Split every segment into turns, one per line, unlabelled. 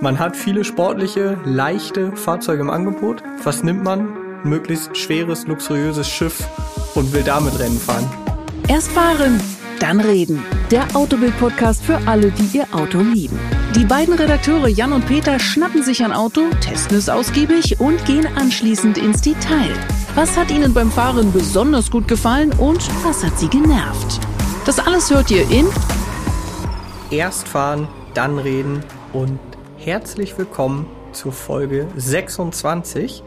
Man hat viele sportliche, leichte Fahrzeuge im Angebot. Was nimmt man? Ein möglichst schweres, luxuriöses Schiff und will damit Rennen fahren.
Erst fahren, dann reden. Der Autobild-Podcast für alle, die ihr Auto lieben. Die beiden Redakteure Jan und Peter schnappen sich ein Auto, testen es ausgiebig und gehen anschließend ins Detail. Was hat ihnen beim Fahren besonders gut gefallen und was hat sie genervt? Das alles hört ihr in
Erst fahren, dann reden und herzlich willkommen zur Folge 26.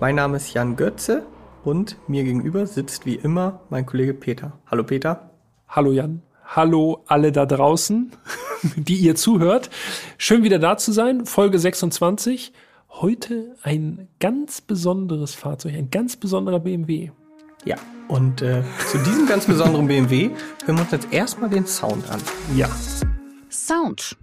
Mein Name ist Jan Götze und mir gegenüber sitzt wie immer mein Kollege Peter. Hallo Peter.
Hallo Jan. Hallo alle da draußen, die ihr zuhört. Schön wieder da zu sein. Folge 26. Heute ein ganz besonderes Fahrzeug, ein ganz besonderer BMW.
Ja, und äh, zu diesem ganz besonderen BMW hören wir uns jetzt erstmal den Sound an.
Ja.
Sound.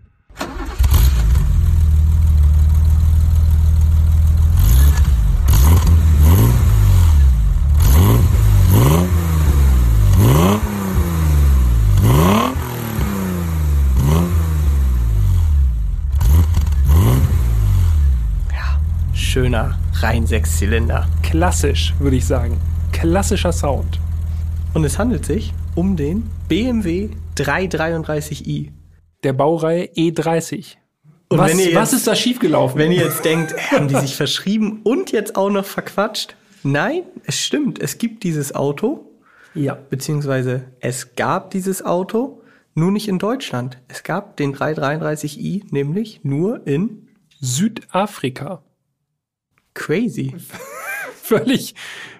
Ja, schöner rein Sechszylinder.
Klassisch, würde ich sagen. Klassischer Sound.
Und es handelt sich um den BMW 333i.
Der Baureihe E30.
Und
was,
ihr
was
jetzt-
ist da schiefgelaufen?
Wenn ihr jetzt denkt, haben die sich verschrieben und jetzt auch noch verquatscht? Nein, es stimmt. Es gibt dieses Auto,
ja.
beziehungsweise es gab dieses Auto, nur nicht in Deutschland. Es gab den 333i nämlich nur in
Südafrika.
Crazy.
völlig,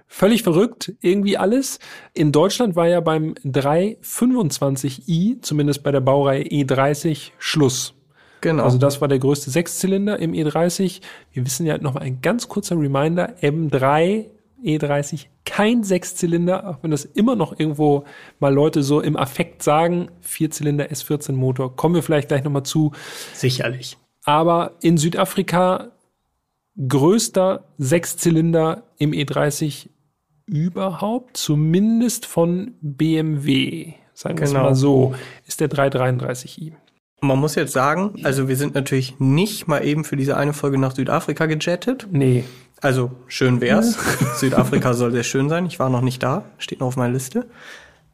völlig verrückt, irgendwie alles. In Deutschland war ja beim 325i, zumindest bei der Baureihe E30, Schluss.
Genau.
Also das war der größte Sechszylinder im E30. Wir wissen ja noch mal ein ganz kurzer Reminder, M3 E30, kein Sechszylinder, auch wenn das immer noch irgendwo mal Leute so im Affekt sagen, Vierzylinder S14 Motor, kommen wir vielleicht gleich noch mal zu.
Sicherlich.
Aber in Südafrika größter Sechszylinder im E30 überhaupt, zumindest von BMW, sagen wir es
Genau.
mal so, ist der 333i.
Man muss jetzt sagen, also wir sind natürlich nicht mal eben für diese eine Folge nach Südafrika gejettet.
Nee,
Also schön wär's. Südafrika soll sehr schön sein. Ich war noch nicht da, steht noch auf meiner Liste.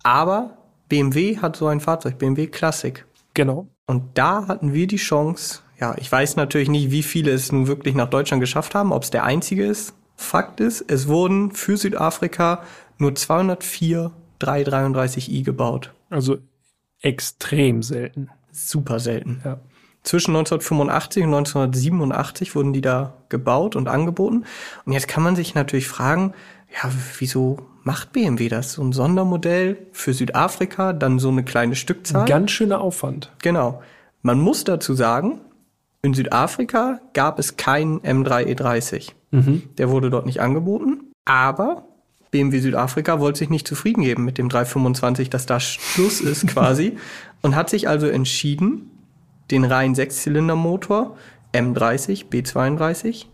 Aber BMW hat so ein Fahrzeug, BMW Classic.
genau.
Und da hatten wir die Chance, ja, ich weiß natürlich nicht, wie viele es nun wirklich nach Deutschland geschafft haben, ob es der einzige ist. Fakt ist, es wurden für Südafrika nur 204 333i gebaut.
Also extrem selten.
Super selten.
Ja.
Zwischen 1985 und 1987 wurden die da gebaut und angeboten. Und jetzt kann man sich natürlich fragen, ja, wieso macht BMW das? So ein Sondermodell für Südafrika, dann so eine kleine Stückzahl.
Ganz schöner Aufwand.
Genau. Man muss dazu sagen, in Südafrika gab es keinen M3E30. Der wurde dort nicht angeboten. Aber BMW Südafrika wollte sich nicht zufrieden geben mit dem 325, dass da Schluss ist quasi. und hat sich also entschieden, den reinen Sechszylindermotor M30, B32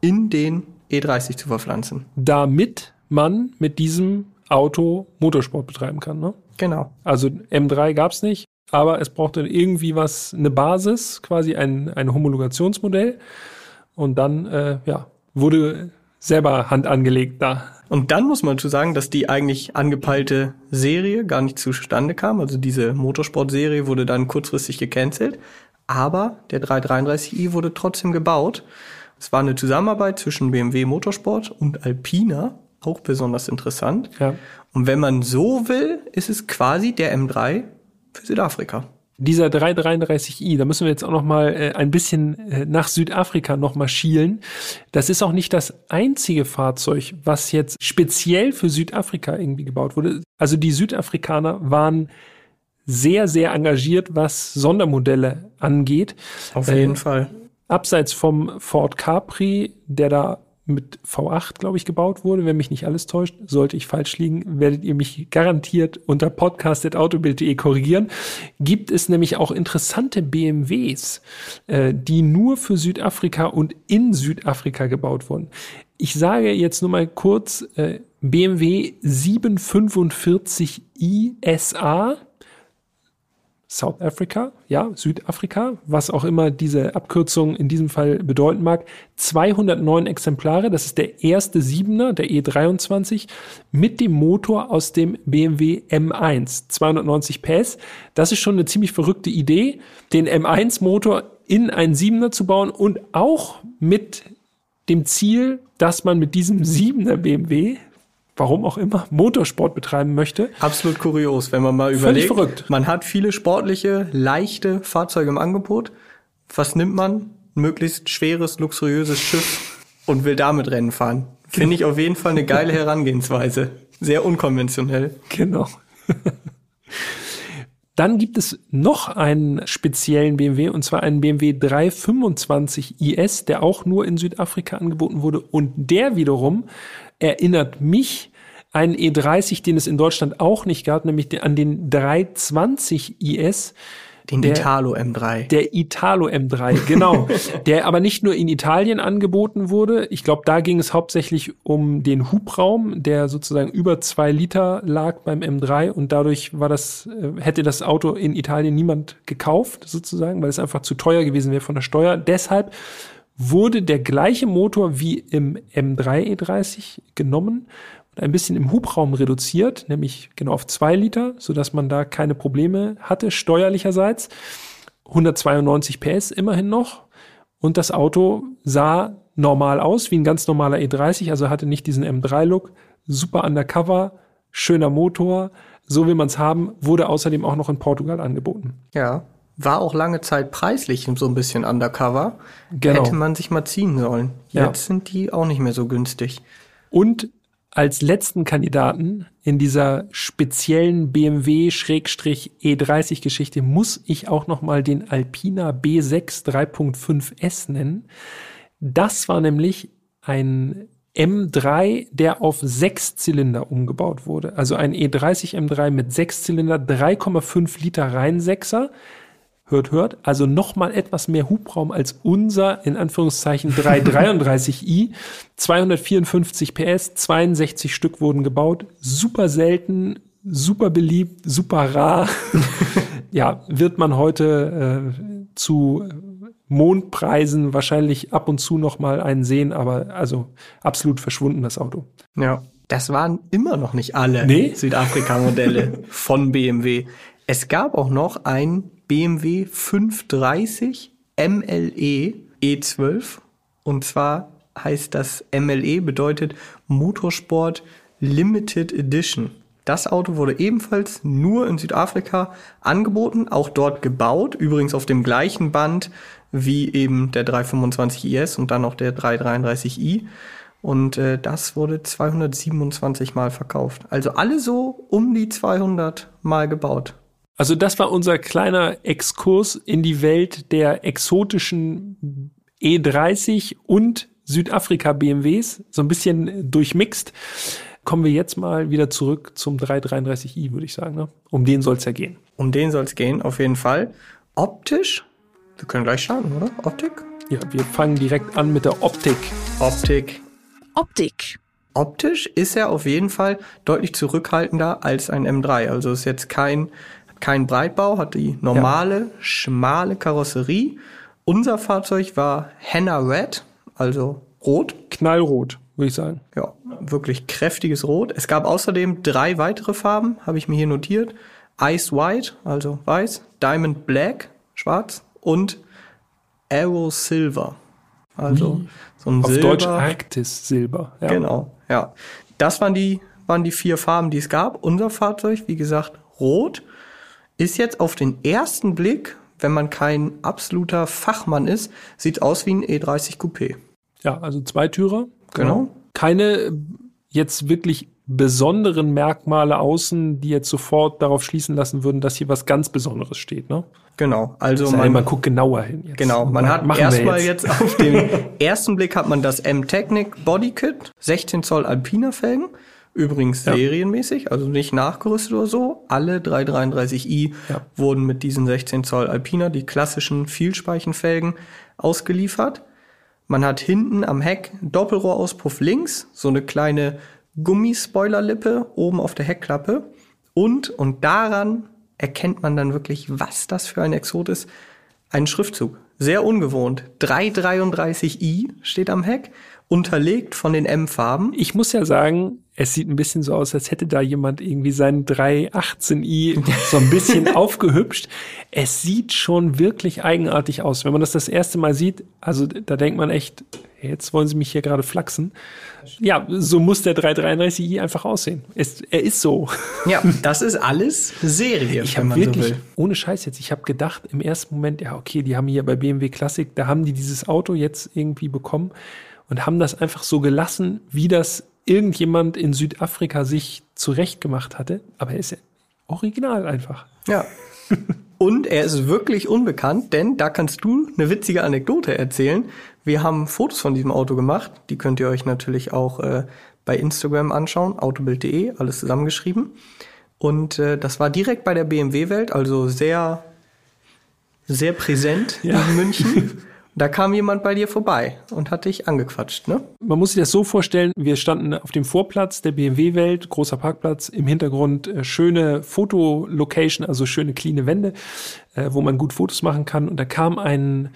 in den E30 zu verpflanzen.
Damit man mit diesem Auto Motorsport betreiben kann. Ne?
Genau.
Also M3 gab's nicht, aber es brauchte irgendwie was, eine Basis, quasi ein, ein Homologationsmodell. Und dann, äh, ja, wurde selber Hand angelegt da.
Und dann muss man dazu sagen, dass die eigentlich angepeilte Serie gar nicht zustande kam. Also diese Motorsport-Serie wurde dann kurzfristig gecancelt. Aber der 333i wurde trotzdem gebaut. Es war eine Zusammenarbeit zwischen BMW Motorsport und Alpina, auch besonders interessant.
Ja.
Und wenn man so will, ist es quasi der M3 für Südafrika.
Dieser 333i, da müssen wir jetzt auch noch mal äh, ein bisschen äh, nach Südafrika noch mal schielen. Das ist auch nicht das einzige Fahrzeug, was jetzt speziell für Südafrika irgendwie gebaut wurde. Also die Südafrikaner waren sehr, sehr engagiert, was Sondermodelle angeht.
Auf
Äh,
jeden Fall.
Abseits vom Ford Capri, der da mit V8, glaube ich, gebaut wurde, wenn mich nicht alles täuscht, sollte ich falsch liegen, werdet ihr mich garantiert unter podcast.autobild.de korrigieren, gibt es nämlich auch interessante BMWs, äh, die nur für Südafrika und in Südafrika gebaut wurden. Ich sage jetzt nur mal kurz, äh, BMW 745i SA South Africa, ja, Südafrika, was auch immer diese Abkürzung in diesem Fall bedeuten mag. 209 Exemplare, das ist der erste Siebener, der E23, mit dem Motor aus dem BMW M1, 290 PS. Das ist schon eine ziemlich verrückte Idee, den M1-Motor in einen Siebener zu bauen und auch mit dem Ziel, dass man mit diesem Siebener BMW warum auch immer, Motorsport betreiben möchte.
Absolut kurios, wenn man mal überlegt.
Völlig verrückt.
Man hat viele sportliche, leichte Fahrzeuge im Angebot. Was nimmt man? Ein möglichst schweres, luxuriöses Schiff und will damit Rennen fahren. Finde ich auf jeden Fall eine geile Herangehensweise. Sehr unkonventionell.
Genau. Dann gibt es noch einen speziellen BMW und zwar einen BMW 325 IS, der auch nur in Südafrika angeboten wurde und der wiederum erinnert mich einen E30, den es in Deutschland auch nicht gab, nämlich an den 320 IS.
Den der, Italo M3.
Der Italo M3, genau. der aber nicht nur in Italien angeboten wurde. Ich glaube, da ging es hauptsächlich um den Hubraum, der sozusagen über zwei Liter lag beim M3 und dadurch war das, äh, hätte das Auto in Italien niemand gekauft, sozusagen, weil es einfach zu teuer gewesen wäre von der Steuer. Deshalb wurde der gleiche Motor wie im M3 E30 genommen ein bisschen im Hubraum reduziert, nämlich genau auf zwei Liter, so dass man da keine Probleme hatte, steuerlicherseits. 192 PS immerhin noch. Und das Auto sah normal aus, wie ein ganz normaler E30, also hatte nicht diesen M3-Look. Super undercover, schöner Motor, so will man es haben, wurde außerdem auch noch in Portugal angeboten.
Ja, war auch lange Zeit preislich so ein bisschen undercover. Genau. Hätte man sich mal ziehen sollen. Jetzt ja. sind die auch nicht mehr so günstig.
Und als letzten Kandidaten in dieser speziellen BMW-E30-Geschichte muss ich auch noch mal den Alpina B6 3.5S nennen. Das war nämlich ein M3, der auf sechs Zylinder umgebaut wurde. Also ein E30 M3 mit sechs Zylinder, 3,5 Liter Reinsechser hört, hört, also nochmal etwas mehr Hubraum als unser, in Anführungszeichen 333i. 254 PS, 62 Stück wurden gebaut, super selten, super beliebt, super rar. ja, wird man heute äh, zu Mondpreisen wahrscheinlich ab und zu noch mal einen sehen, aber also absolut verschwunden das Auto.
Ja, das waren immer noch nicht alle nee? Südafrika-Modelle von BMW. Es gab auch noch ein BMW 530 MLE E12. Und zwar heißt das MLE bedeutet Motorsport Limited Edition. Das Auto wurde ebenfalls nur in Südafrika angeboten, auch dort gebaut, übrigens auf dem gleichen Band wie eben der 325 IS und dann auch der 333i. Und äh, das wurde 227 Mal verkauft. Also alle so um die 200 Mal gebaut.
Also das war unser kleiner Exkurs in die Welt der exotischen E30 und Südafrika BMWs, so ein bisschen durchmixt. Kommen wir jetzt mal wieder zurück zum 333i, würde ich sagen. Ne? Um den soll es ja gehen.
Um den soll es gehen, auf jeden Fall. Optisch, wir können gleich starten, oder? Optik?
Ja, wir fangen direkt an mit der Optik.
Optik.
Optik.
Optisch ist er auf jeden Fall deutlich zurückhaltender als ein M3. Also ist jetzt kein kein Breitbau, hat die normale, ja. schmale Karosserie. Unser Fahrzeug war Henna Red, also rot.
Knallrot, würde ich sagen.
Ja, wirklich kräftiges Rot. Es gab außerdem drei weitere Farben, habe ich mir hier notiert. Ice White, also weiß, Diamond Black, schwarz und Arrow Silver. Also
Wie? so ein Auf Silber. Deutsch Arktis Silber.
Ja. Genau, ja. Das waren die, waren die vier Farben, die es gab. Unser Fahrzeug, wie gesagt, rot ist jetzt auf den ersten Blick, wenn man kein absoluter Fachmann ist, sieht aus wie ein E30 Coupé.
Ja, also Zweitürer. Genau. genau. Keine jetzt wirklich besonderen Merkmale außen, die jetzt sofort darauf schließen lassen würden, dass hier was ganz Besonderes steht, ne?
Genau, also
man, man guckt genauer hin.
Jetzt. Genau, man hat erstmal jetzt. jetzt auf den ersten Blick hat man das M-Technic Bodykit, 16 Zoll Alpina Felgen. Übrigens ja. serienmäßig, also nicht nachgerüstet oder so. Alle 333i ja. wurden mit diesen 16 Zoll Alpina, die klassischen Vielspeichenfelgen, ausgeliefert. Man hat hinten am Heck Doppelrohrauspuff links, so eine kleine Gummispoilerlippe oben auf der Heckklappe. Und, und daran erkennt man dann wirklich, was das für ein Exot ist. Ein Schriftzug. Sehr ungewohnt. 333i steht am Heck, unterlegt von den M-Farben.
Ich muss ja sagen, es sieht ein bisschen so aus, als hätte da jemand irgendwie seinen 318i so ein bisschen aufgehübscht. Es sieht schon wirklich eigenartig aus. Wenn man das das erste Mal sieht, also da denkt man echt, jetzt wollen sie mich hier gerade flachsen. Ja, so muss der 333i einfach aussehen. Es, er ist so.
Ja, das ist alles Serie,
Ich
wenn man
wirklich,
so will.
ohne Scheiß jetzt, ich habe gedacht im ersten Moment, ja, okay, die haben hier bei BMW Classic, da haben die dieses Auto jetzt irgendwie bekommen und haben das einfach so gelassen, wie das irgendjemand in Südafrika sich zurechtgemacht hatte. Aber er ist ja original einfach.
Ja. Und er ist wirklich unbekannt, denn da kannst du eine witzige Anekdote erzählen. Wir haben Fotos von diesem Auto gemacht. Die könnt ihr euch natürlich auch äh, bei Instagram anschauen, autobild.de, alles zusammengeschrieben. Und äh, das war direkt bei der BMW-Welt, also sehr, sehr präsent
Ja.
in München. Da kam jemand bei dir vorbei und hat dich angequatscht, ne?
Man muss sich das so vorstellen, wir standen auf dem Vorplatz der BMW-Welt, großer Parkplatz, im Hintergrund äh, schöne Fotolocation, also schöne cleane Wände, äh, wo man gut Fotos machen kann. Und da kam ein,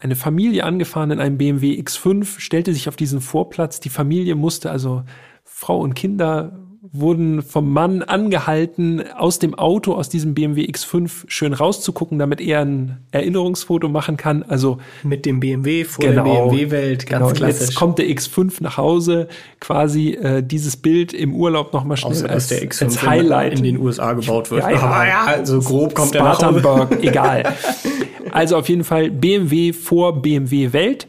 eine Familie angefahren in einem BMW X5, stellte sich auf diesen Vorplatz. Die Familie musste, also Frau und Kinder wurden vom Mann angehalten, aus dem Auto, aus diesem BMW X5 schön rauszugucken, damit er ein Erinnerungsfoto machen kann. Also
Mit dem BMW vor
Genau.
der BMW-Welt, ganz
genau.
klassisch.
Jetzt kommt der X5 nach Hause, quasi äh, dieses Bild im Urlaub nochmal schnell
Außer,
als,
der X5
als Highlight.
in den USA gebaut wird.
Ja, ja.
Ja, also grob kommt er nach Hause.
Spartanburg, egal. Also auf jeden Fall BMW vor BMW Welt.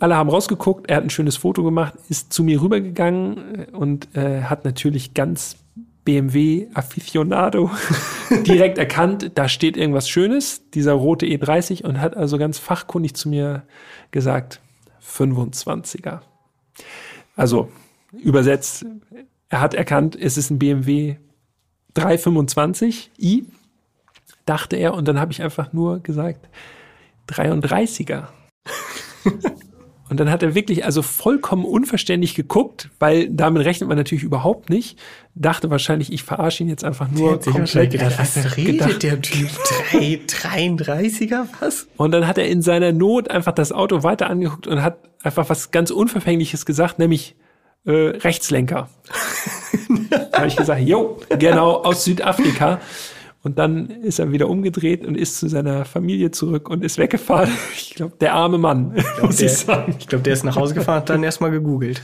Alle haben rausgeguckt, er hat ein schönes Foto gemacht, ist zu mir rübergegangen äh, und äh, hat natürlich ganz BMW Aficionado direkt erkannt, da steht irgendwas Schönes, dieser rote E30 und hat also ganz fachkundig zu mir gesagt, 25er. Also übersetzt, er hat erkannt, es ist ein BMW 325i, dachte er, und dann habe ich einfach nur gesagt, 33er. Und dann hat er wirklich also vollkommen unverständlich geguckt, weil damit rechnet man natürlich überhaupt nicht. Dachte wahrscheinlich, ich verarsche ihn jetzt einfach nur.
Wahrscheinlich
komplett.
gedacht, was redet
gedacht.
der Typ? Drei, 33er, was?
Und dann hat er in seiner Not einfach das Auto weiter angeguckt und hat einfach was ganz Unverfängliches gesagt, nämlich äh, Rechtslenker. da habe ich gesagt, jo, genau, aus Südafrika. Und dann ist er wieder umgedreht und ist zu seiner Familie zurück und ist weggefahren. Ich glaube, der arme Mann, muss
Der,
ich sagen.
ich glaube, der ist nach Hause gefahren, hat dann erstmal gegoogelt.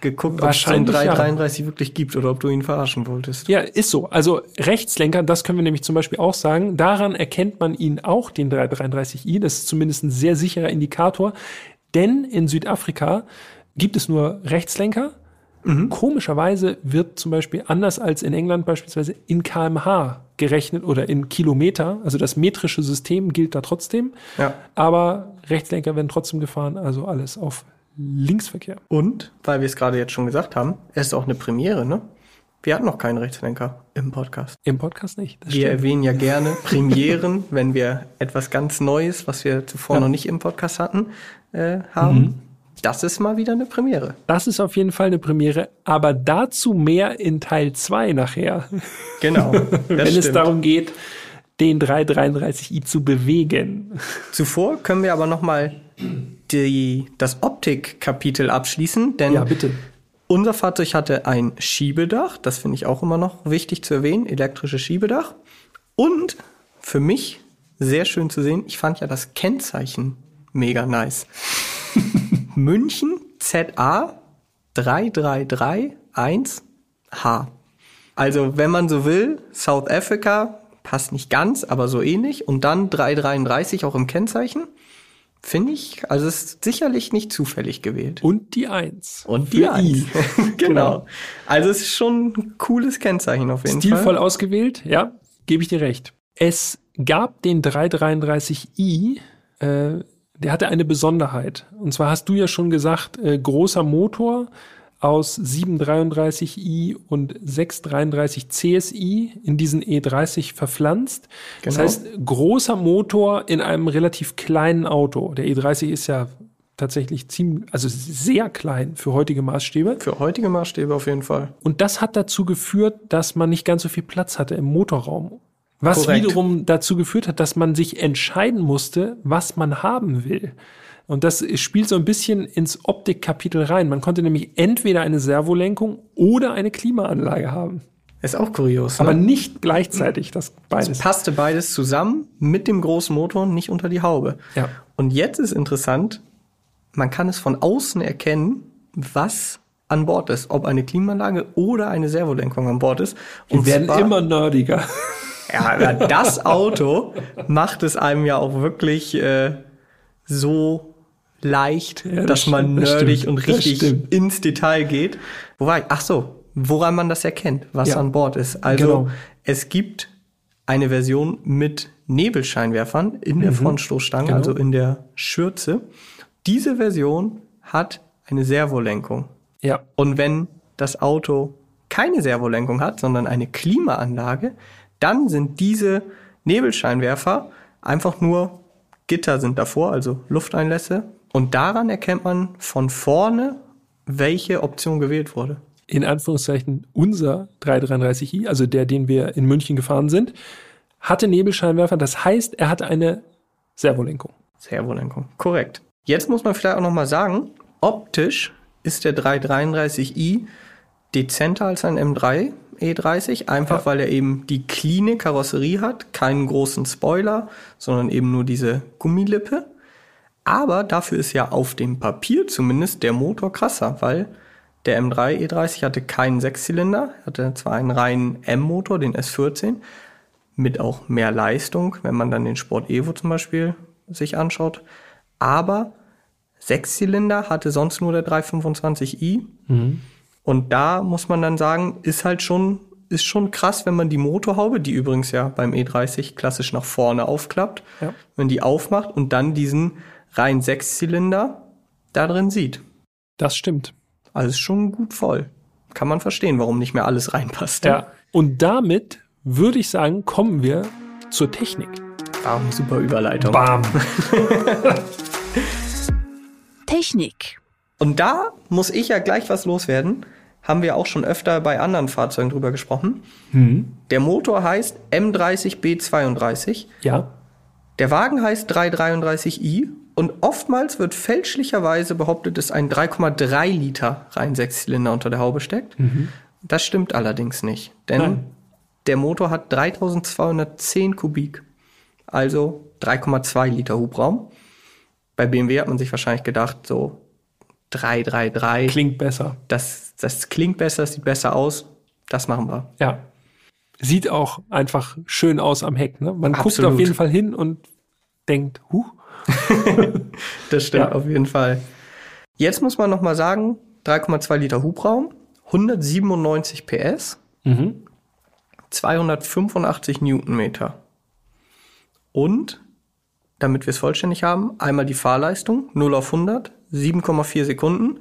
Geguckt, ob es einen
Wahrscheinlich, ja.
333 wirklich gibt oder ob du ihn verarschen wolltest.
Ja, ist so. Also Rechtslenker, das können wir nämlich zum Beispiel auch sagen. Daran erkennt man ihn auch, den 333i. Das ist zumindest ein sehr sicherer Indikator. Denn in Südafrika gibt es nur Rechtslenker. Komischerweise wird zum Beispiel anders als in England beispielsweise in kmh gerechnet oder in Kilometer. Also das metrische System gilt da trotzdem.
Ja.
Aber Rechtslenker werden trotzdem gefahren. Also alles auf Linksverkehr.
Und, weil wir es gerade jetzt schon gesagt haben, es ist auch eine Premiere, ne? Wir hatten noch keinen Rechtslenker im Podcast.
Im Podcast nicht.
Wir
stimmt.
erwähnen ja gerne Premieren, wenn wir etwas ganz Neues, was wir zuvor noch nicht im Podcast hatten, äh, haben.
Mhm.
Das ist mal wieder eine Premiere.
Das ist auf jeden Fall eine Premiere, aber dazu mehr in Teil 2 nachher,
Genau.
Wenn es
stimmt.
darum geht, den 333i zu bewegen.
Zuvor können wir aber noch mal die, das Optik-Kapitel abschließen, denn
Ja, bitte.
unser Fahrzeug hatte ein Schiebedach, das finde ich auch immer noch wichtig zu erwähnen, elektrisches Schiebedach. Und für mich sehr schön zu sehen, ich fand ja das Kennzeichen mega nice. München ZA 3331H. Also, wenn man so will, South Africa passt nicht ganz, aber so ähnlich. Und dann 333 auch im Kennzeichen. Finde ich, also es ist sicherlich nicht zufällig gewählt.
Und die 1.
Und die
Für
Eins.
I.
genau. Also es ist schon ein cooles Kennzeichen auf jeden
Stilvoll
Fall.
ausgewählt, ja, gebe ich dir recht. Es gab den 333i, äh, der hatte eine Besonderheit. Und zwar hast du ja schon gesagt, äh, großer Motor aus 733i und 633 CSI in diesen E30 verpflanzt. Das
Genau.
heißt, großer Motor in einem relativ kleinen Auto. Der E30 ist ja tatsächlich ziemlich, also sehr klein für heutige Maßstäbe.
Für heutige Maßstäbe auf jeden Fall.
Und das hat dazu geführt, dass man nicht ganz so viel Platz hatte im Motorraum. Was
Korrekt.
wiederum dazu geführt hat, dass man sich entscheiden musste, was man haben will. Und das spielt so ein bisschen ins Optikkapitel rein. Man konnte nämlich entweder eine Servolenkung oder eine Klimaanlage haben.
Ist auch kurios.
Aber
ne?
nicht gleichzeitig, das beides.
passte beides zusammen mit dem großen Motor nicht unter die Haube.
Ja.
Und jetzt ist interessant, man kann es von außen erkennen, was an Bord ist, ob eine Klimaanlage oder eine Servolenkung an Bord ist.
Wir werden immer nerdiger.
Ja, das Auto macht es einem ja auch wirklich äh, so leicht,
Ja, das
dass man
stimmt, das
nerdig
stimmt,
und
das
richtig ins Detail geht. Wo war ich? Ach so, woran man das erkennt, was
Ja.
an Bord ist. Also
Genau.
es gibt eine Version mit Nebelscheinwerfern in der Frontstoßstange,
Genau.
also in der Schürze. Diese Version hat eine Servolenkung.
Ja.
Und wenn das Auto keine Servolenkung hat, sondern eine Klimaanlage, dann sind diese Nebelscheinwerfer einfach nur Gitter sind davor, also Lufteinlässe. Und daran erkennt man von vorne, welche Option gewählt wurde.
in Anführungszeichen unser 333i, also der, den wir in München gefahren sind, hatte Nebelscheinwerfer. Das heißt, er hatte eine Servolenkung.
Servolenkung. Korrekt. Jetzt muss man vielleicht auch noch mal sagen, optisch ist der 333i dezenter als ein M3 E30, einfach
Ja.
weil er eben die cleane Karosserie hat, keinen großen Spoiler, sondern eben nur diese Gummilippe. Aber dafür ist ja auf dem Papier zumindest der Motor krasser, weil der M3 E30 hatte keinen Sechszylinder, hatte zwar einen reinen M-Motor, den S14, mit auch mehr Leistung, wenn man dann den Sport Evo zum Beispiel sich anschaut. Aber Sechszylinder hatte sonst nur der 325i. Und da muss man dann sagen, ist halt schon, ist schon krass, wenn man die Motorhaube, die übrigens ja beim E30 klassisch nach vorne aufklappt,
Ja.
wenn die aufmacht und dann diesen rein Sechszylinder da drin sieht.
Das stimmt.
Also ist schon gut voll. Kann man verstehen, warum nicht mehr alles reinpasst.
Ja. Und damit würde ich sagen, kommen wir zur Technik.
Ah, super Überleitung.
Bam.
Technik.
Und da muss ich ja gleich was loswerden. Haben wir auch schon öfter bei anderen Fahrzeugen drüber gesprochen. Der Motor heißt M30B32.
Ja.
Der Wagen heißt 333i und oftmals wird fälschlicherweise behauptet, dass ein 3,3 Liter rein Sechszylinder unter der Haube steckt. Das stimmt allerdings nicht, denn
Nein.
der Motor hat 3210 Kubik, also 3,2 Liter Hubraum. Bei BMW hat man sich wahrscheinlich gedacht, so 333,
Klingt besser.
das, das klingt besser, sieht besser aus, das machen wir.
Ja. Sieht auch einfach schön aus am Heck. Ne? Man guckt
Absolut.
auf jeden Fall hin und denkt, huh,
Das stimmt
Ja.
auf jeden Fall. Jetzt muss man noch mal sagen, 3,2 Liter Hubraum, 197 PS,
Mhm.
285 Newtonmeter. Und, damit wir es vollständig haben, einmal die Fahrleistung, 0 auf 100, 7,4 Sekunden,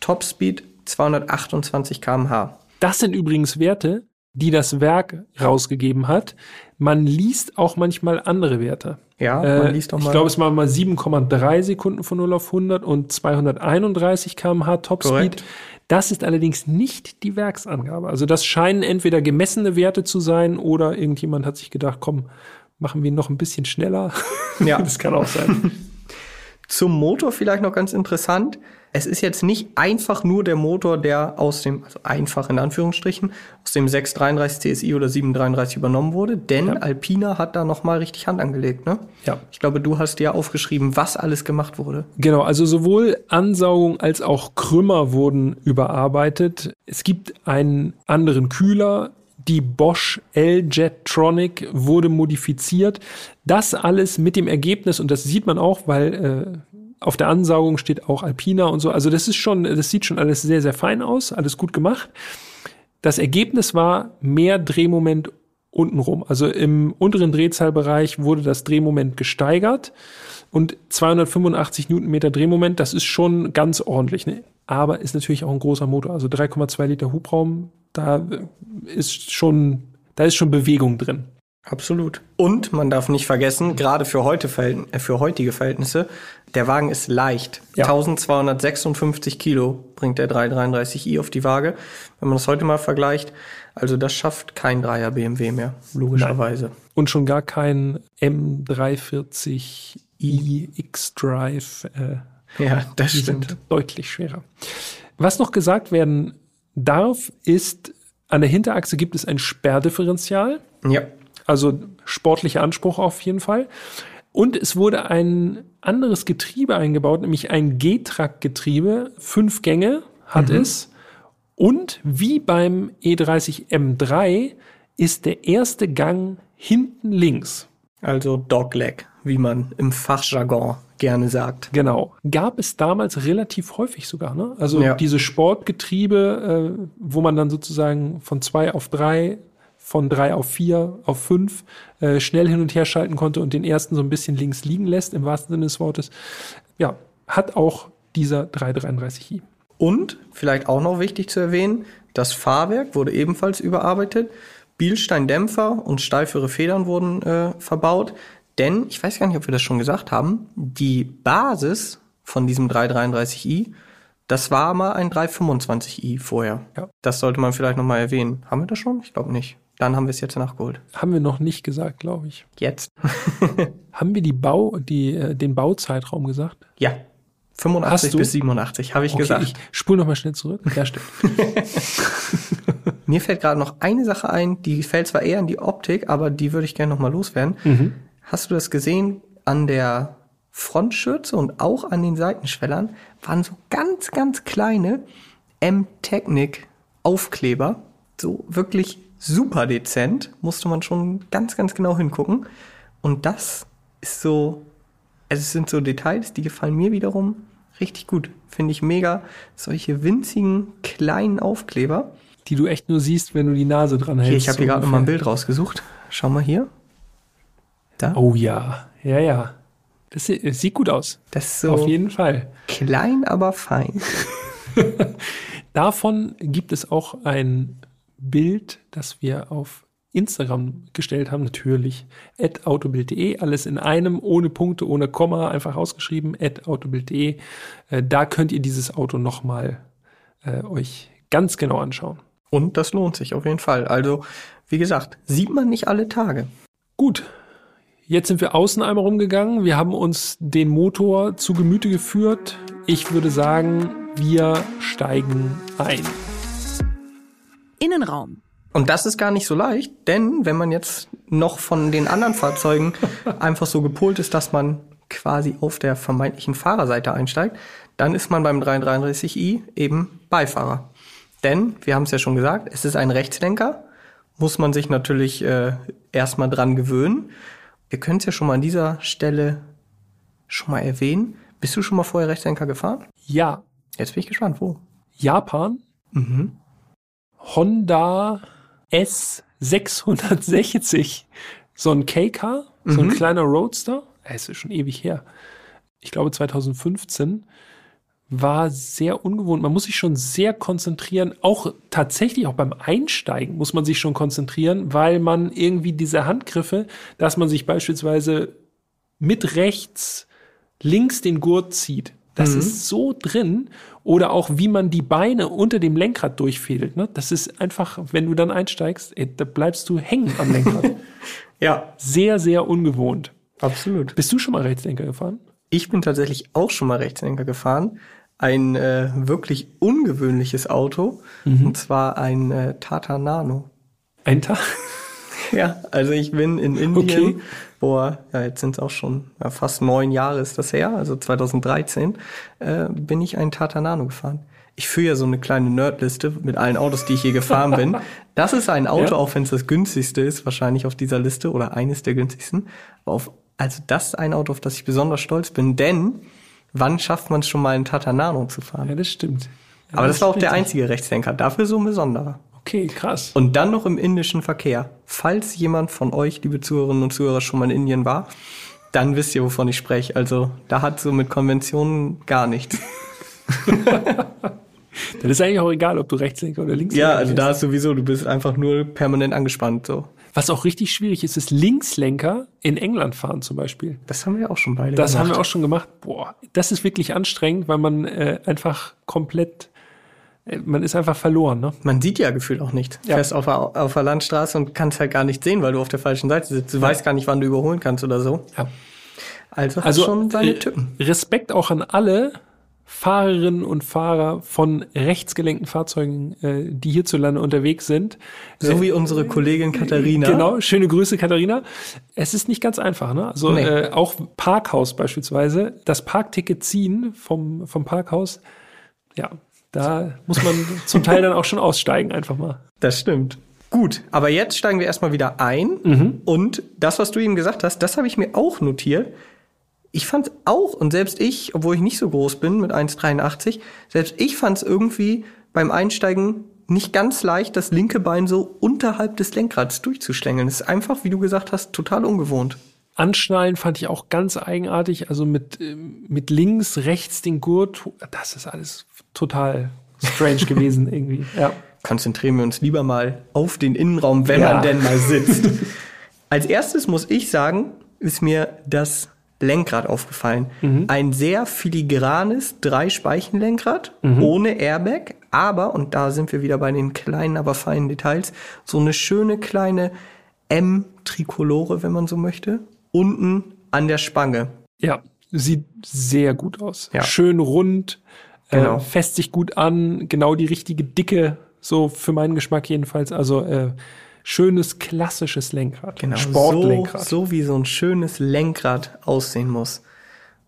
Topspeed 228 km/h.
Das sind übrigens Werte, die das Werk rausgegeben hat. Man liest auch manchmal andere Werte.
Ja,
Äh,
man liest doch mal.
Ich glaube, es waren mal 7,3 Sekunden von 0 auf 100 und 231 km/h Topspeed.
Korrekt.
Das ist allerdings nicht die Werksangabe. Also das scheinen entweder gemessene Werte zu sein oder irgendjemand hat sich gedacht, komm, machen wir ihn noch ein bisschen schneller.
Ja.
das kann auch sein.
Zum Motor vielleicht noch ganz interessant. Es ist jetzt nicht einfach nur der Motor, der aus dem, also einfach in Anführungsstrichen, aus dem 633 CSI oder 733 übernommen wurde, denn
Ja.
Alpina hat da nochmal richtig Hand angelegt, ne?
Ja.
Ich glaube, du hast dir aufgeschrieben, was alles gemacht wurde.
Genau, also sowohl Ansaugung als auch Krümmer wurden überarbeitet. Es gibt einen anderen Kühler. Die Bosch L-Jetronic wurde modifiziert. Das alles mit dem Ergebnis, und das sieht man auch, weil äh, auf der Ansaugung steht auch Alpina und so. Also das ist schon, das sieht schon alles sehr, sehr fein aus, alles gut gemacht. Das Ergebnis war mehr Drehmoment untenrum. Also im unteren Drehzahlbereich wurde das Drehmoment gesteigert und 285 Newtonmeter Drehmoment, das ist schon ganz ordentlich. Ne? Aber ist natürlich auch ein großer Motor. Also 3,2 Liter Hubraum, da ist schon, da ist schon Bewegung drin.
Absolut. Und man darf nicht vergessen, gerade für, heute äh, für heutige Verhältnisse, der Wagen ist leicht.
Ja.
1256 Kilo bringt der 333i auf die Waage. Wenn man das heute mal vergleicht, also das schafft kein Dreier BMW mehr, logischerweise.
Und schon gar kein M340i X-Drive. Äh,
Ja, das
die
stimmt.
sind deutlich schwerer. Was noch gesagt werden darf, ist, an der Hinterachse gibt es ein Sperrdifferential.
Ja.
Also sportlicher Anspruch auf jeden Fall. Und es wurde ein anderes Getriebe eingebaut, nämlich ein G-Track-Getriebe. Fünf Gänge hat es. Und wie beim E E30 M3 ist der erste Gang hinten links.
Also Dogleg, wie man im Fachjargon gerne sagt.
Genau. Gab es damals relativ häufig sogar, ne? Also
Ja.
diese Sportgetriebe, äh, wo man dann sozusagen von zwei auf drei, von drei auf vier, auf fünf äh, schnell hin und her schalten konnte und den ersten so ein bisschen links liegen lässt, im wahrsten Sinne des Wortes. Ja, hat auch dieser 333i.
Und vielleicht auch noch wichtig zu erwähnen, das Fahrwerk wurde ebenfalls überarbeitet. Bielstein-Dämpfer und steifere Federn wurden äh, verbaut. Denn, ich weiß gar nicht, ob wir das schon gesagt haben, die Basis von diesem 333i, das war mal ein 325i vorher.
Ja.
Das sollte man vielleicht noch mal erwähnen. Haben wir das schon? Ich glaube nicht. Dann haben wir es jetzt nachgeholt.
Haben wir noch nicht gesagt, glaube ich.
Jetzt.
Haben wir die Bau, die, äh, den Bauzeitraum gesagt?
Ja. 85
Hast du?
bis 87, habe ich
Okay,
gesagt.
ich spule noch mal schnell zurück. Ja, stimmt.
Mir fällt gerade noch eine Sache ein, die fällt zwar eher in die Optik, aber die würde ich gerne noch mal loswerden. Hast du das gesehen? An der Frontschürze und auch an den Seitenschwellern waren so ganz, ganz kleine M-Technik Aufkleber. So wirklich super dezent. Musste man schon ganz, ganz genau hingucken. Und das ist so, also es sind so Details, die gefallen mir wiederum richtig gut. Finde ich mega. Solche winzigen kleinen Aufkleber.
Die du echt nur siehst, wenn du die Nase dran hältst.
Hier, ich habe hier gerade mal ein. Bild rausgesucht. Schau mal hier. Da.
Oh ja, ja, ja. Das sieht, gut aus.
Das ist so
Auf jeden Fall.
klein, aber fein.
Davon gibt es auch ein Bild, das wir auf Instagram gestellt haben, natürlich. At autobild.de, alles in einem, ohne Punkte, ohne Komma, einfach ausgeschrieben, at autobild.de. Äh, da könnt ihr dieses Auto nochmal äh, euch ganz genau anschauen.
Und das lohnt sich auf jeden Fall. Also, wie gesagt, sieht man nicht alle Tage.
Gut. Jetzt sind wir außen einmal rumgegangen. Wir haben uns den Motor zu Gemüte geführt. Ich würde sagen, wir steigen ein.
Innenraum.
Und das ist gar nicht so leicht, denn wenn man jetzt noch von den anderen Fahrzeugen einfach so gepolt ist, dass man quasi auf der vermeintlichen Fahrerseite einsteigt, dann ist man beim 333i eben Beifahrer. Denn, wir haben es ja schon gesagt, es ist ein Rechtslenker, muss man sich natürlich äh, erstmal dran gewöhnen. Wir können es ja schon mal an dieser Stelle schon mal erwähnen. Bist du schon mal vorher Rechtslenker gefahren?
Ja,
Jetzt bin ich gespannt, wo?
Japan. Honda S660. So ein K-Car, so ein kleiner Roadster. Es ist schon ewig her. Ich glaube 2015 war sehr ungewohnt. Man muss sich schon sehr konzentrieren. Auch tatsächlich auch beim Einsteigen muss man sich schon konzentrieren, weil man irgendwie diese Handgriffe, dass man sich beispielsweise mit rechts links den Gurt zieht. Das ist so drin. Oder auch, wie man die Beine unter dem Lenkrad durchfädelt. Ne? Das ist einfach, wenn du dann einsteigst, ey, da bleibst du hängen am Lenkrad.
Ja,
sehr, sehr ungewohnt.
absolut.
Bist du schon mal Rechtslenker gefahren?
Ich bin tatsächlich auch schon mal Rechtslenker gefahren. Ein äh, wirklich ungewöhnliches Auto. Und zwar ein äh, Tata Nano.
Ein Tag?
Ja, also ich bin in Indien,
Okay.
vor, ja, jetzt sind es auch schon ja, fast neun Jahre ist das her, also 2013, äh, bin ich einen Tata Nano gefahren. Ich führe ja so eine kleine Nerdliste mit allen Autos, die ich hier gefahren bin. Das ist ein Auto,
Ja.
auch wenn es das günstigste ist, wahrscheinlich auf dieser Liste oder eines der günstigsten. Auf, also das ist ein Auto, auf das ich besonders stolz bin, denn wann schafft man es schon mal einen Tata Nano zu fahren?
Ja, das stimmt. Ja,
Aber das war auch der einzige Rechtslenker, dafür so ein besonderer.
Okay, krass.
Und dann noch im indischen Verkehr. Falls jemand von euch, liebe Zuhörerinnen und Zuhörer, schon mal in Indien war, dann wisst ihr, wovon ich spreche. Also da hat so mit Konventionen gar nichts.
Das ist eigentlich auch egal, ob du Rechtslenker oder Linkslenker
Ja, also
bist.
da ist sowieso, du bist einfach nur permanent angespannt. So.
Was auch richtig schwierig ist, ist Linkslenker in England fahren zum Beispiel.
Das haben wir auch schon beide
Das
gemacht.
haben wir auch schon gemacht. Boah, das ist wirklich anstrengend, weil man äh, einfach komplett, äh, man ist einfach verloren. Ne?
Man sieht ja gefühlt auch nicht.
Ja.
Fährst auf der, auf der Landstraße und kannst halt gar nicht sehen, weil du auf der falschen Seite sitzt. Du weißt gar nicht, wann du überholen kannst oder so.
Ja.
Also,
Also
schon seine
äh,
Tücken.
Respekt auch an alle Fahrerinnen und Fahrer von rechtsgelenkten Fahrzeugen, äh, die hierzulande unterwegs sind.
So wie unsere Kollegin Katharina.
Genau, schöne Grüße, Katharina. Es ist nicht ganz einfach, ne? Also
Nee.
äh, auch Parkhaus beispielsweise, das Parkticket ziehen vom, vom Parkhaus, ja, da muss man zum Teil dann auch schon aussteigen, einfach mal.
Das stimmt. Gut, aber jetzt steigen wir erstmal wieder ein.
Mhm.
Und das, was du eben gesagt hast, das habe ich mir auch notiert. Ich fand auch, und selbst ich, obwohl ich nicht so groß bin mit 1,83, selbst ich fand es irgendwie beim Einsteigen nicht ganz leicht, das linke Bein so unterhalb des Lenkrads durchzuschlängeln. Das ist einfach, wie du gesagt hast, total ungewohnt.
Anschnallen fand ich auch ganz eigenartig, also mit, ähm, mit links, rechts den Gurt, das ist alles total strange gewesen irgendwie, ja.
konzentrieren wir uns lieber mal auf den Innenraum, wenn
Ja.
man denn mal sitzt. Als erstes muss ich sagen, ist mir das Lenkrad aufgefallen. Ein sehr filigranes Drei-Speichen-Lenkrad ohne Airbag, aber, und da sind wir wieder bei den kleinen, aber feinen Details, so eine schöne kleine M-Trikolore, wenn man so möchte, unten an der Spange.
Ja, sieht sehr gut aus.
Ja.
Schön rund,
Genau.
äh, fässt sich gut an, genau die richtige Dicke, so für meinen Geschmack jedenfalls. Also äh, schönes klassisches Lenkrad, Sportlenkrad.
So, so wie so ein schönes Lenkrad aussehen muss.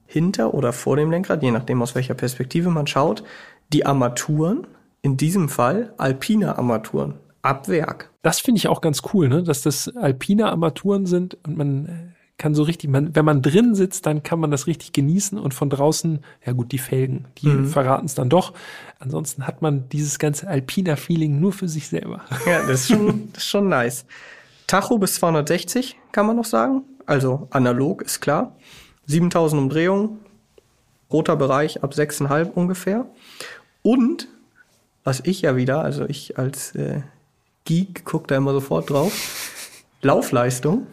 Hinter oder vor dem Lenkrad, je nachdem aus welcher Perspektive man schaut, die Armaturen, in diesem Fall alpine Armaturen, ab Werk.
Das finde ich auch ganz cool, ne? dass das alpine Armaturen sind und man äh, kann so richtig, man, wenn man drin sitzt, dann kann man das richtig genießen und von draußen, ja gut, die Felgen, die verraten es dann doch. Ansonsten hat man dieses ganze alpiner Feeling nur für sich selber.
Ja, das ist schon, das ist schon nice. Tacho bis 260 kann man noch sagen. Also analog ist klar. 7000 Umdrehungen, roter Bereich ab 6,5 ungefähr. Und was ich ja wieder, also ich als äh, Geek gucke da immer sofort drauf, Laufleistung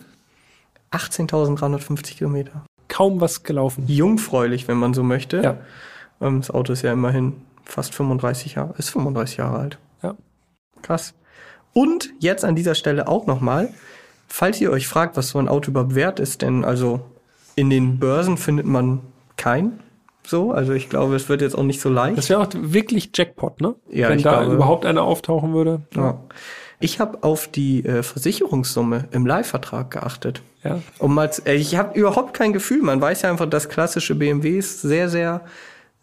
18.350 Kilometer.
Kaum was gelaufen.
Jungfräulich, wenn man so möchte.
Ja.
Ähm, das Auto ist ja immerhin fast 35 Jahre, ist 35 Jahre alt.
Ja.
Krass. Und jetzt an dieser Stelle auch nochmal, falls ihr euch fragt, was so ein Auto überhaupt wert ist, denn also in den Börsen findet man kein so, also ich glaube, es wird jetzt auch nicht so leicht.
Das wäre auch wirklich Jackpot, ne?
Ja,
Wenn da
glaube-
überhaupt einer auftauchen würde.
ja. Ich habe auf die äh, Versicherungssumme im Leihvertrag geachtet.
Ja.
Um mal, äh, ich habe überhaupt kein Gefühl. Man weiß ja einfach, dass klassische BMWs sehr, sehr,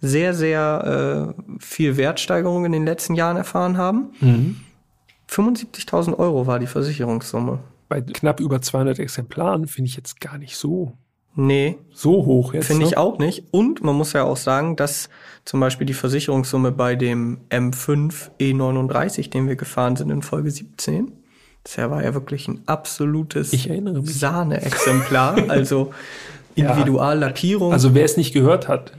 sehr, sehr äh, viel Wertsteigerung in den letzten Jahren erfahren haben.
Mhm.
75.000 Euro war die Versicherungssumme.
Bei knapp über 200 Exemplaren finde ich jetzt gar nicht so,
Nee,
so hoch jetzt.
Finde
ne?
ich auch nicht. Und man muss ja auch sagen, dass zum Beispiel die Versicherungssumme bei dem M5 E39, den wir gefahren sind in Folge 17, das war ja wirklich ein absolutes. Sahne-Exemplar. also Individuallackierung.
Also wer es nicht gehört hat,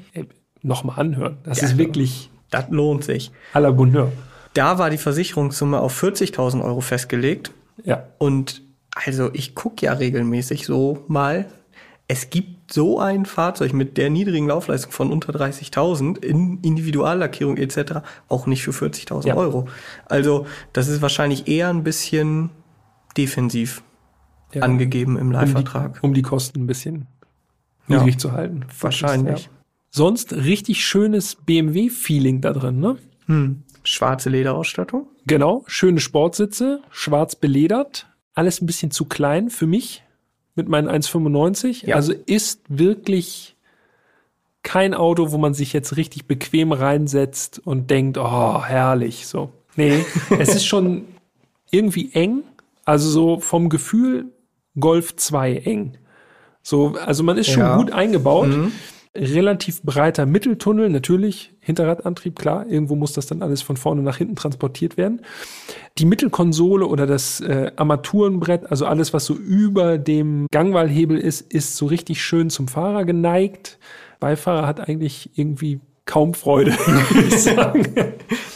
nochmal anhören. Das
Ja,
ist wirklich
das lohnt sich.
à la Bonheur.
Da war die Versicherungssumme auf 40.000 Euro festgelegt.
Ja.
Und also ich gucke ja regelmäßig so mal. Es gibt so ein Fahrzeug mit der niedrigen Laufleistung von unter 30.000 in Individuallackierung etc. auch nicht für 40.000
Ja.
Euro. Also das ist wahrscheinlich eher ein bisschen defensiv
ja.
angegeben im
um
Leihvertrag.
um die Kosten ein bisschen
Ja.
niedrig zu halten.
Wahrscheinlich.
Ja. Sonst richtig schönes BMW-Feeling da drin, ne?
Hm. Schwarze Lederausstattung.
Genau, schöne Sportsitze, schwarz beledert, alles ein bisschen zu klein für mich mit meinen 1,95.
Ja.
Also ist wirklich kein Auto, wo man sich jetzt richtig bequem reinsetzt und denkt, oh, herrlich, so. Nee, es ist schon irgendwie eng, also so vom Gefühl Golf 2 eng. So, also man ist schon
Ja.
gut eingebaut. Relativ breiter Mitteltunnel, natürlich, Hinterradantrieb, klar, irgendwo muss das dann alles von vorne nach hinten transportiert werden. Die Mittelkonsole oder das äh, Armaturenbrett, also alles, was so über dem Gangwallhebel ist, ist so richtig schön zum Fahrer geneigt. Beifahrer hat eigentlich irgendwie kaum Freude, würde ich sagen.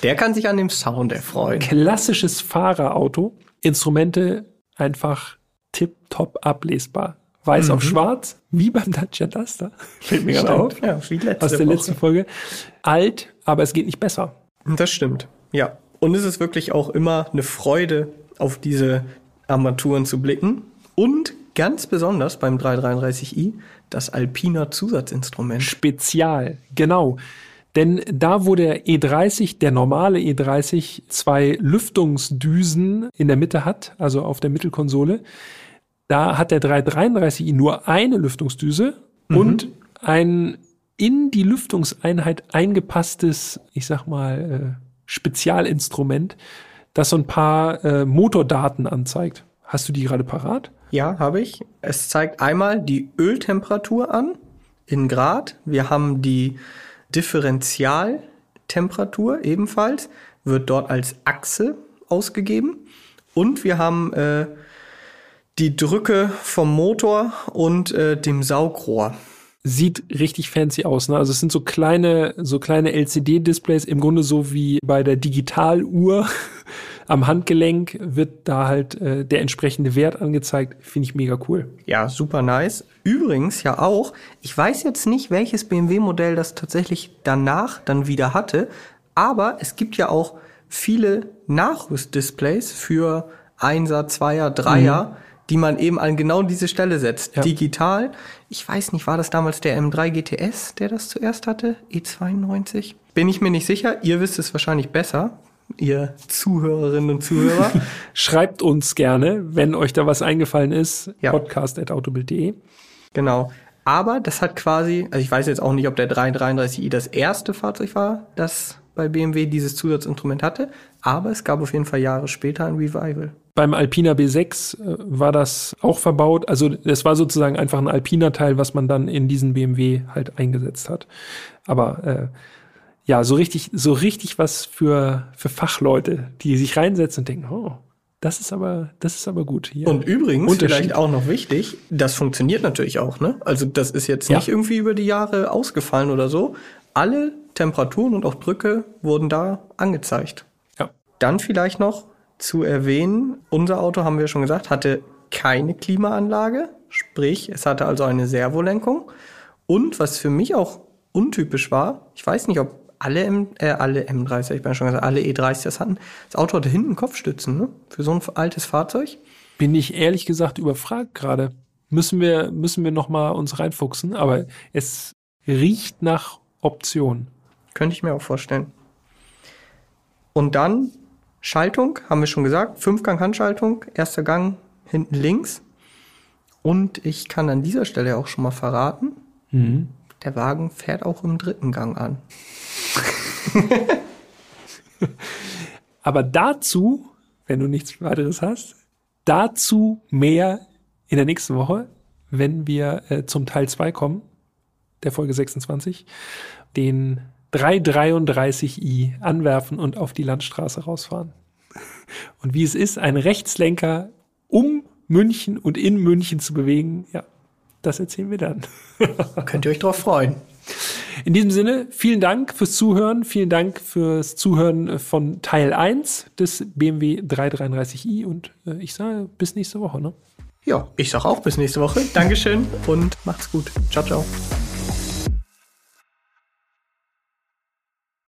Der kann sich an dem Sound erfreuen.
Klassisches Fahrerauto. Instrumente einfach tipptopp ablesbar. Weiß mhm. auf schwarz, wie beim Dacia Duster.
Fällt mir gerade auf.
Ja, wie letzte aus der Woche. letzten Folge. Alt, aber es geht nicht besser.
Das stimmt, ja. Und es ist wirklich auch immer eine Freude, auf diese Armaturen zu blicken. Und ganz besonders beim 333i das Alpina Zusatzinstrument.
Spezial, genau. Denn da, wo der E30, der normale E30, zwei Lüftungsdüsen in der Mitte hat, also auf der Mittelkonsole, da hat der 333i nur eine Lüftungsdüse mhm. und ein in die Lüftungseinheit eingepasstes, ich sag mal, äh, Spezialinstrument, das so ein paar äh, Motordaten anzeigt. Hast du die gerade parat?
Ja, habe ich. Es zeigt einmal die Öltemperatur an in Grad. Wir haben die Differentialtemperatur ebenfalls, wird dort als Achse ausgegeben. Und wir haben äh, die Drücke vom Motor und äh, dem Saugrohr.
Sieht richtig fancy aus, ne? Also es sind so kleine, so kleine LCD-Displays, im Grunde so wie bei der Digitaluhr am Handgelenk wird da halt äh, der entsprechende Wert angezeigt. Finde ich mega cool.
Ja, super nice. Übrigens ja auch, ich weiß jetzt nicht, welches BMW-Modell das tatsächlich danach dann wieder hatte, aber es gibt ja auch viele Nachrüstdisplays für Einser, Zweier, Dreier. Mhm die man eben an genau diese Stelle setzt. Ja. Digital. Ich weiß nicht, war das damals der M3 GTS, der das zuerst hatte? E92? Bin ich mir nicht sicher. Ihr wisst es wahrscheinlich besser. Ihr Zuhörerinnen und Zuhörer.
Schreibt uns gerne, wenn euch da was eingefallen ist. Ja. Podcast.autobild.de.
Genau. Aber das hat quasi, also ich weiß jetzt auch nicht, ob der 333i das erste Fahrzeug war, das bei BMW dieses Zusatzinstrument hatte, aber es gab auf jeden Fall Jahre später ein Revival.
Beim Alpina B6 äh, war das auch verbaut. Also es war sozusagen einfach ein Alpina-Teil, was man dann in diesen BMW halt eingesetzt hat. Aber äh, ja, so richtig, so richtig was für, für Fachleute, die sich reinsetzen und denken, oh, das ist aber, das ist aber gut.
Hier. Und übrigens, vielleicht auch noch wichtig, das funktioniert natürlich auch, ne? Also das ist jetzt nicht irgendwie über die Jahre ausgefallen oder so. Alle Temperaturen und auch Drücke wurden da angezeigt. Ja. Dann vielleicht noch zu erwähnen, unser Auto, haben wir schon gesagt, hatte keine Klimaanlage, sprich, es hatte also eine Servolenkung. Und was für mich auch untypisch war, ich weiß nicht, ob alle, M, äh, alle M30, ich bin schon gesagt, alle E30 das hatten. Das Auto hatte hinten Kopfstützen, ne? Für so ein altes Fahrzeug.
Bin ich ehrlich gesagt überfragt gerade. Müssen wir, müssen wir noch mal uns reinfuchsen, aber es riecht nach Option.
Könnte ich mir auch vorstellen. Und dann Schaltung, haben wir schon gesagt, Fünfgang-Handschaltung, erster Gang hinten links. Und ich kann an dieser Stelle auch schon mal verraten, mhm. der Wagen fährt auch im dritten Gang an.
Aber dazu, wenn du nichts weiteres hast, dazu mehr in der nächsten Woche, wenn wir äh, zum Teil 2 kommen, der Folge 26, den 333i anwerfen und auf die Landstraße rausfahren. Und wie es ist, einen Rechtslenker um München und in München zu bewegen, ja, das erzählen wir dann.
Könnt ihr euch drauf freuen.
In diesem Sinne, vielen Dank fürs Zuhören. Vielen Dank fürs Zuhören von Teil 1 des BMW 333i und äh, ich sage bis nächste Woche. Ne?
Ja, ich sage auch bis nächste Woche. Dankeschön und macht's gut. Ciao, ciao.